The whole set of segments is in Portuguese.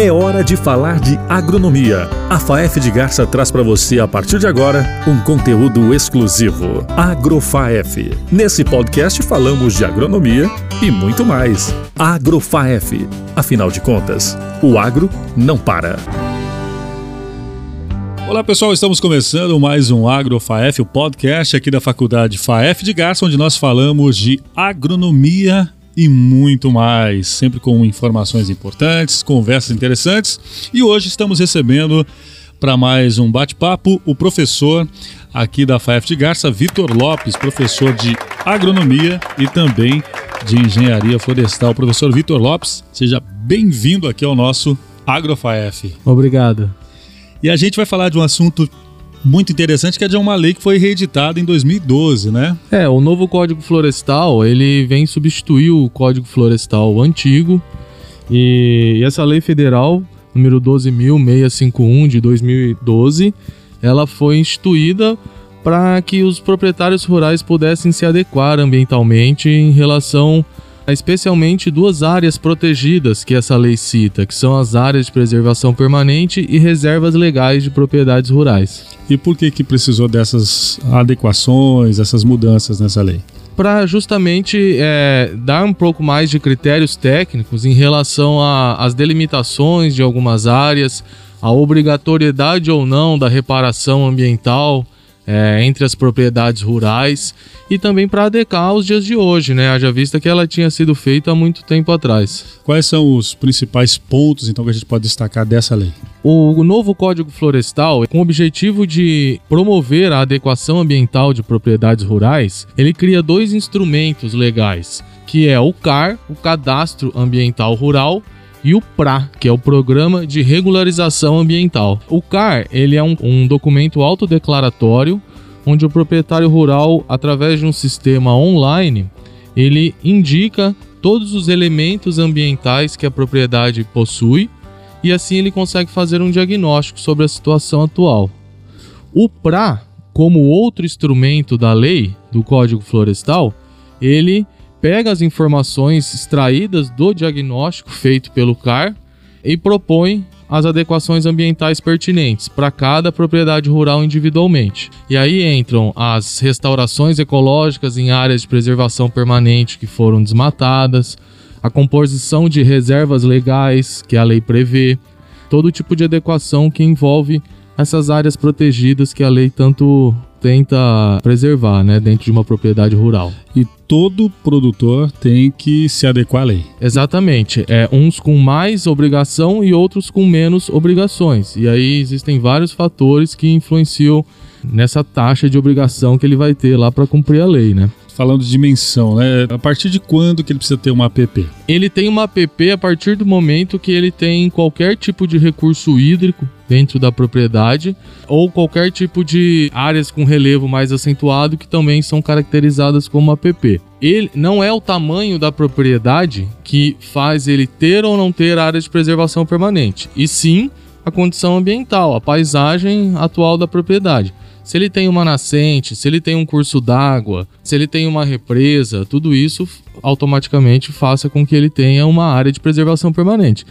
É hora de falar de agronomia. A FAEF de Garça traz para você, a partir de agora, um conteúdo exclusivo. AgroFaef. Nesse podcast falamos de agronomia e muito mais. AgroFaef. Afinal de contas, o agro não para. Olá pessoal, estamos começando mais um AgroFaef, o podcast aqui da Faculdade FAEF de Garça, onde nós falamos de agronomia e muito mais, sempre com informações importantes, conversas interessantes. E hoje estamos recebendo para mais um bate-papo o professor aqui da FAF de Garça, Vitor Lopes, professor de agronomia e também de engenharia florestal. Professor Vitor Lopes, seja bem-vindo aqui ao nosso AgroFAF. Obrigado. E a gente vai falar de um assunto muito interessante que é de uma lei que foi reeditada em 2012, né? É, o novo Código Florestal, ele vem substituir o Código Florestal antigo e essa lei federal, número 12.651 de 2012, ela foi instituída para que os proprietários rurais pudessem se adequar ambientalmente em relação especialmente duas áreas protegidas que essa lei cita, que são as áreas de preservação permanente e reservas legais de propriedades rurais. E por que que precisou dessas adequações, essas mudanças nessa lei? Para justamente é, dar um pouco mais de critérios técnicos em relação às delimitações de algumas áreas, a obrigatoriedade ou não da reparação ambiental é, entre as propriedades rurais e também para adequar aos dias de hoje, né? Haja vista que ela tinha sido feita há muito tempo atrás. Quais são os principais pontos, então, que a gente pode destacar dessa lei? O novo Código Florestal, com o objetivo de promover a adequação ambiental de propriedades rurais, ele cria dois instrumentos legais, que é o CAR, o Cadastro Ambiental Rural, e o PRA, que é o Programa de Regularização Ambiental. O CAR ele é um, um documento autodeclaratório onde o proprietário rural, através de um sistema online, ele indica todos os elementos ambientais que a propriedade possui e assim ele consegue fazer um diagnóstico sobre a situação atual. O PRA, como outro instrumento da lei do Código Florestal, ele pega as informações extraídas do diagnóstico feito pelo CAR e propõe as adequações ambientais pertinentes para cada propriedade rural individualmente. E aí entram as restaurações ecológicas em áreas de preservação permanente que foram desmatadas, a composição de reservas legais que a lei prevê, todo tipo de adequação que envolve essas áreas protegidas que a lei tanto tenta preservar, né, dentro de uma propriedade rural. E todo produtor tem que se adequar à lei. Exatamente. É uns com mais obrigação e outros com menos obrigações. E aí existem vários fatores que influenciam nessa taxa de obrigação que ele vai ter lá para cumprir a lei, né? Falando de dimensão, né? A partir de quando que ele precisa ter uma APP? Ele tem uma APP a partir do momento que ele tem qualquer tipo de recurso hídrico dentro da propriedade ou qualquer tipo de áreas com relevo mais acentuado que também são caracterizadas como APP. Ele não é o tamanho da propriedade que faz ele ter ou não ter área de preservação permanente, e sim a condição ambiental, a paisagem atual da propriedade. Se ele tem uma nascente, se ele tem um curso d'água, se ele tem uma represa, tudo isso automaticamente faça com que ele tenha uma área de preservação permanente,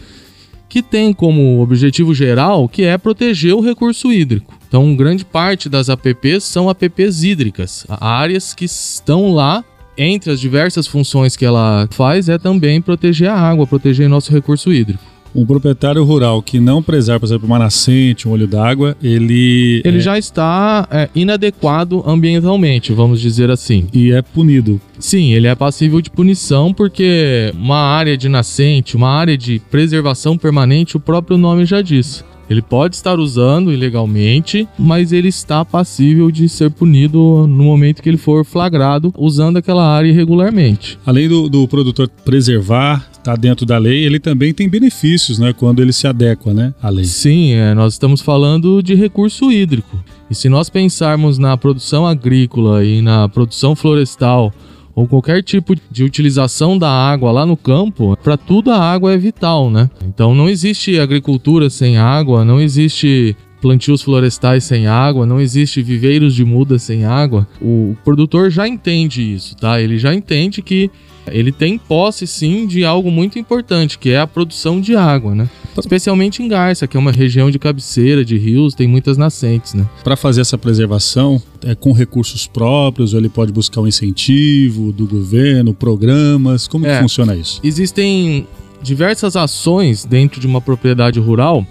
que tem como objetivo geral que é proteger o recurso hídrico. Então, grande parte das APPs são APPs hídricas, áreas que estão lá entre as diversas funções que ela faz é também proteger a água, proteger nosso recurso hídrico um proprietário rural que não preserva, por exemplo, uma nascente, um olho d'água, ele. Ele é... já está é, inadequado ambientalmente, vamos dizer assim. E é punido. Sim, ele é passível de punição porque uma área de nascente, uma área de preservação permanente, o próprio nome já diz. Ele pode estar usando ilegalmente, mas ele está passível de ser punido no momento que ele for flagrado usando aquela área irregularmente. Além do, do produtor preservar, está dentro da lei, ele também tem benefícios, né, quando ele se adequa, né, à lei. Sim, é, nós estamos falando de recurso hídrico. E se nós pensarmos na produção agrícola e na produção florestal ou qualquer tipo de utilização da água lá no campo, para tudo a água é vital, né? Então não existe agricultura sem água, não existe plantios florestais sem água, não existe viveiros de muda sem água. O produtor já entende isso, tá? Ele já entende que ele tem posse sim de algo muito importante, que é a produção de água, né? Especialmente em Garça, que é uma região de cabeceira, de rios, tem muitas nascentes, né? Para fazer essa preservação, é com recursos próprios, ou ele pode buscar um incentivo do governo, programas? Como é. que funciona isso? Existem diversas ações dentro de uma propriedade rural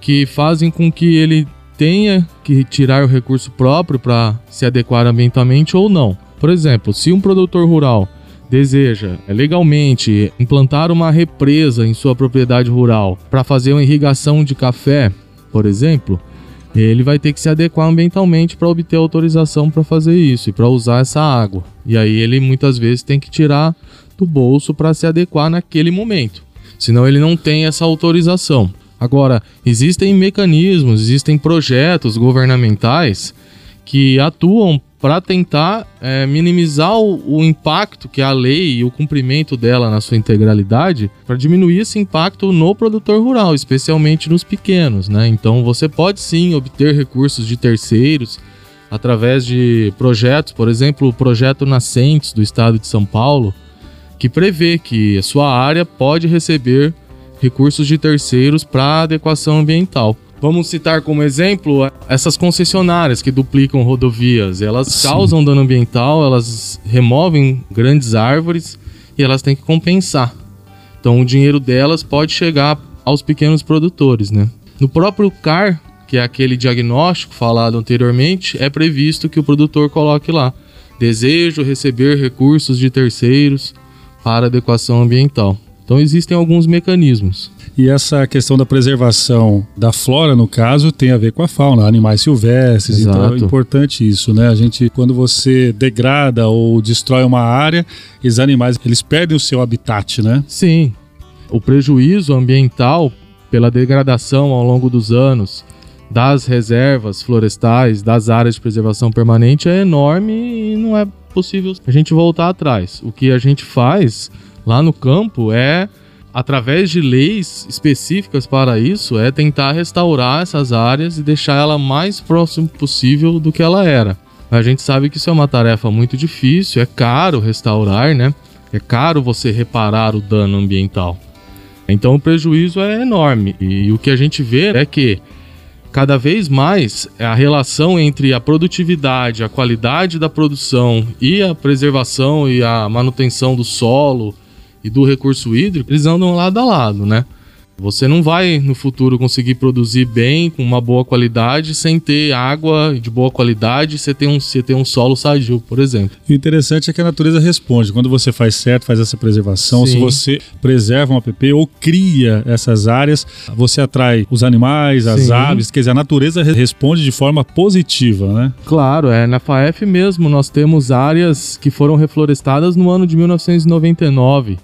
que fazem com que ele tenha que tirar o recurso próprio para se adequar ambientalmente ou não. Por exemplo, se um produtor rural deseja legalmente implantar uma represa em sua propriedade rural para fazer uma irrigação de café, por exemplo, ele vai ter que se adequar ambientalmente para obter autorização para fazer isso e para usar essa água. E aí ele muitas vezes tem que tirar do bolso para se adequar naquele momento. Senão ele não tem essa autorização. Agora, existem mecanismos, existem projetos governamentais que atuam para tentar é, minimizar o, o, impacto que a lei e o cumprimento dela na sua integralidade, para diminuir esse impacto no produtor rural, especialmente nos pequenos. Né? Então você pode sim obter recursos de terceiros através de projetos, por exemplo, o projeto Nascentes do estado de São Paulo, que prevê que a sua área pode receber recursos de terceiros para adequação ambiental. Vamos citar como exemplo essas concessionárias que duplicam rodovias. Elas Sim. causam dano ambiental, elas removem grandes árvores e elas têm que compensar. Então o dinheiro delas pode chegar aos pequenos produtores, né? No próprio CAR, que é aquele diagnóstico falado anteriormente, é previsto que o produtor coloque lá: desejo receber recursos de terceiros para adequação ambiental. Então existem alguns mecanismos. E essa questão da preservação da flora, no caso, tem a ver com a fauna, animais silvestres. Exato. Então é importante isso, né? A gente, quando você degrada ou destrói uma área, esses animais eles perdem o seu habitat, né? Sim. O prejuízo ambiental pela degradação ao longo dos anos das reservas florestais, das áreas de preservação permanente é enorme e não é possível a gente voltar atrás. O que a gente faz lá no campo é através de leis específicas para isso, é tentar restaurar essas áreas e deixar ela mais próximo possível do que ela era. A gente sabe que isso é uma tarefa muito difícil, é caro restaurar, né? É caro você reparar o dano ambiental. Então o prejuízo é enorme e o que a gente vê é que cada vez mais a relação entre a produtividade, a qualidade da produção e a preservação e a manutenção do solo e do recurso hídrico, eles andam lado a lado, né? Você não vai no futuro conseguir produzir bem, com uma boa qualidade, sem ter água de boa qualidade, você ter um, você ter um solo sadio, por exemplo. O interessante é que a natureza responde. Quando você faz certo, faz essa preservação, Sim. se você preserva um app ou cria essas áreas, você atrai os animais, as Sim. aves, quer dizer, a natureza responde de forma positiva, né? Claro, é. Na FAF mesmo, nós temos áreas que foram reflorestadas no ano de 1999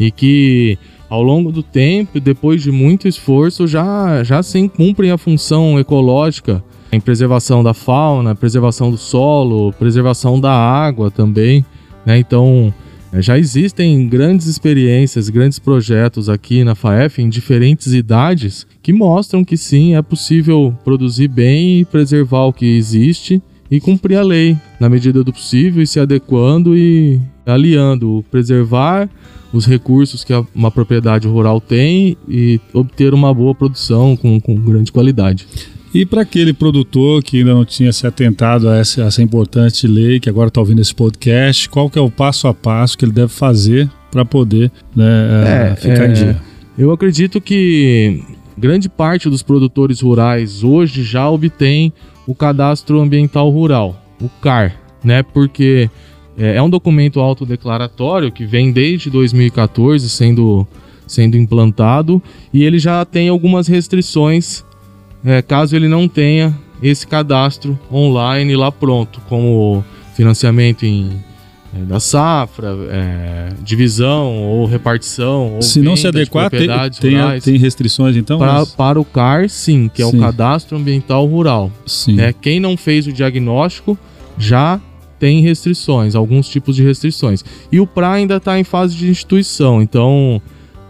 e que ao longo do tempo, depois de muito esforço, já, já sim cumprem a função ecológica em preservação da fauna, preservação do solo, preservação da água também. Né? Então, é, já existem grandes experiências, grandes projetos aqui na FAEF em diferentes idades que mostram que sim, é possível produzir bem e preservar o que existe e cumprir a lei na medida do possível e se adequando e aliando preservar os recursos que uma propriedade rural tem e obter uma boa produção com, com grande qualidade. E para aquele produtor que ainda não tinha se atentado a essa, essa importante lei, que agora está ouvindo esse podcast, qual que é o passo a passo que ele deve fazer para poder né, é, ficar é, em dia? Eu acredito que grande parte dos produtores rurais hoje já obtém o cadastro ambiental rural, o CAR, né? Porque é, é um documento autodeclaratório que vem desde 2014 sendo, sendo implantado e ele já tem algumas restrições é, caso ele não tenha esse cadastro online lá pronto, como financiamento em é, da safra, é, divisão ou repartição. Ou se não se adequar, tem, tem, tem, restrições então? Pra, mas... Para o CAR, sim, que é sim. o Cadastro Ambiental Rural. Sim. É, quem não fez o diagnóstico já tem restrições, alguns tipos de restrições. E o PRA ainda está em fase de instituição, então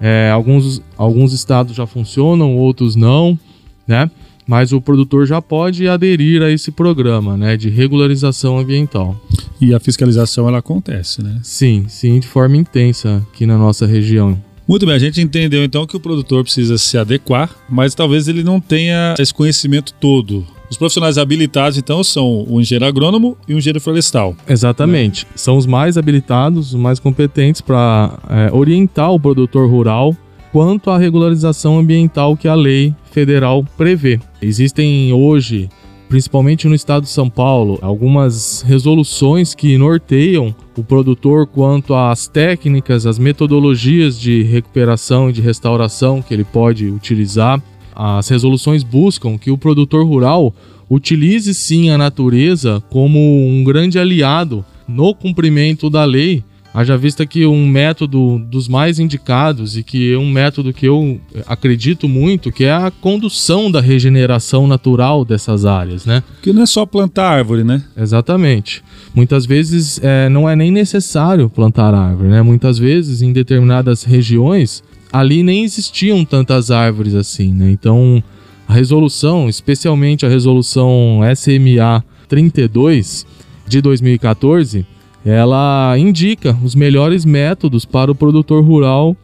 é, alguns, alguns estados já funcionam, outros não, né? Mas o produtor já pode aderir a esse programa, né, de regularização ambiental. E a fiscalização ela acontece, né? Sim, sim, de forma intensa aqui na nossa região. Muito bem, a gente entendeu então que o produtor precisa se adequar, mas talvez ele não tenha esse conhecimento todo. Os profissionais habilitados, então, são o engenheiro agrônomo e o engenheiro florestal. Exatamente. Né? São os mais habilitados, os mais competentes para é, orientar o produtor rural quanto à regularização ambiental que a lei federal prevê. Existem hoje principalmente no estado de São Paulo, algumas resoluções que norteiam o produtor quanto às técnicas, às metodologias de recuperação e de restauração que ele pode utilizar. As resoluções buscam que o produtor rural utilize sim a natureza como um grande aliado no cumprimento da lei Haja vista que um método dos mais indicados e que é um método que eu acredito muito, que é a condução da regeneração natural dessas áreas, né? Que não é só plantar árvore, né? Exatamente. Muitas vezes é, não é nem necessário plantar árvore, né? Muitas vezes em determinadas regiões ali nem existiam tantas árvores assim, né? Então a resolução, especialmente a resolução SMA 32 de 2014 ela indica os melhores métodos para o produtor rural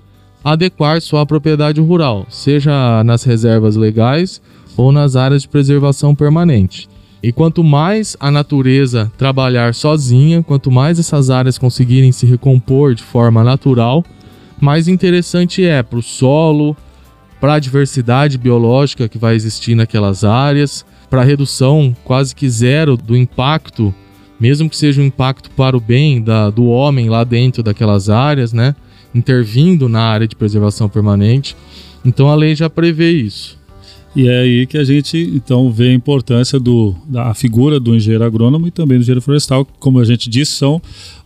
adequar sua propriedade rural, seja nas reservas legais ou nas áreas de preservação permanente. E quanto mais a natureza trabalhar sozinha, quanto mais essas áreas conseguirem se recompor de forma natural, mais interessante é para o solo, para a diversidade biológica que vai existir naquelas áreas, para a redução quase que zero do impacto mesmo que seja um impacto para o bem da, do homem lá dentro daquelas áreas, né? Intervindo na área de preservação permanente. Então a lei já prevê isso. E é aí que a gente então vê a importância do, da figura do engenheiro agrônomo e também do engenheiro florestal, como a gente disse, são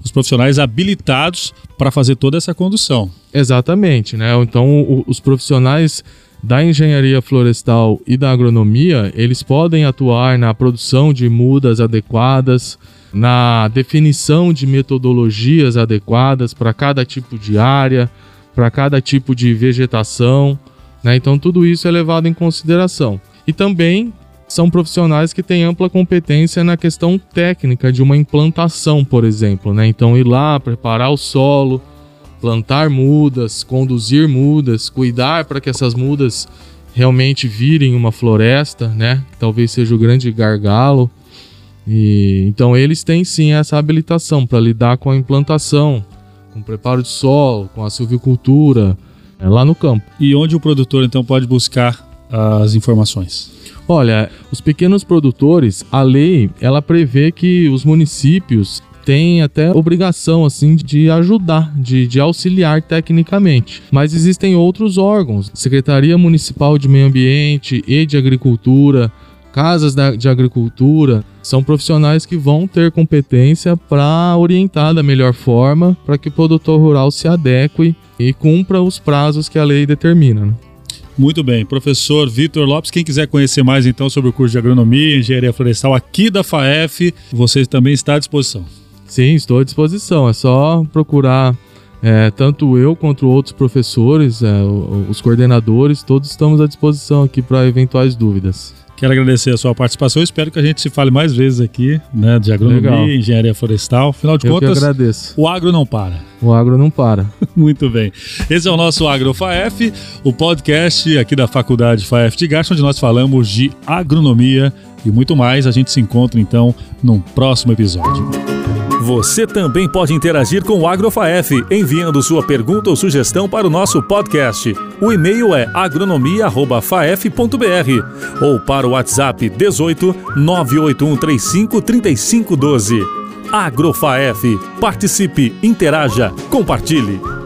os profissionais habilitados para fazer toda essa condução. Exatamente, né? Então o, os profissionais da engenharia florestal e da agronomia, eles podem atuar na produção de mudas adequadas, na definição de metodologias adequadas para cada tipo de área, para cada tipo de vegetação. Né? Então, tudo isso é levado em consideração. E também são profissionais que têm ampla competência na questão técnica de uma implantação, por exemplo. Né? Então, ir lá, preparar o solo, plantar mudas, conduzir mudas, cuidar para que essas mudas realmente virem uma floresta, né? Talvez seja o grande gargalo. E então eles têm sim essa habilitação para lidar com a implantação, com o preparo de solo, com a silvicultura é, lá no campo. E onde o produtor então pode buscar as informações? Olha, os pequenos produtores, a lei ela prevê que os municípios têm até obrigação assim de ajudar, de, de auxiliar tecnicamente. Mas existem outros órgãos, Secretaria Municipal de Meio Ambiente e de Agricultura, casas de agricultura, são profissionais que vão ter competência para orientar da melhor forma para que o produtor rural se adeque e cumpra os prazos que a lei determina. Né? Muito bem, professor Vitor Lopes, quem quiser conhecer mais então sobre o curso de agronomia e engenharia florestal aqui da FAEF, você também está à disposição. Sim, estou à disposição. É só procurar é, tanto eu quanto outros professores, é, os coordenadores, todos estamos à disposição aqui para eventuais dúvidas. Quero agradecer a sua participação. Espero que a gente se fale mais vezes aqui, né, de agronomia, Legal. engenharia florestal. Afinal de Eu contas, o agro não para. O agro não para. Muito bem. Esse é o nosso AgroFaef, o podcast aqui da Faculdade FAEF de Garça, onde nós falamos de agronomia e muito mais. A gente se encontra então num próximo episódio. Você também pode interagir com o Agrofaef, enviando sua pergunta ou sugestão para o nosso podcast. O e-mail é agronomia@faef.br ou para o WhatsApp 18 98135 3512. Agrofaef. Participe, interaja, compartilhe.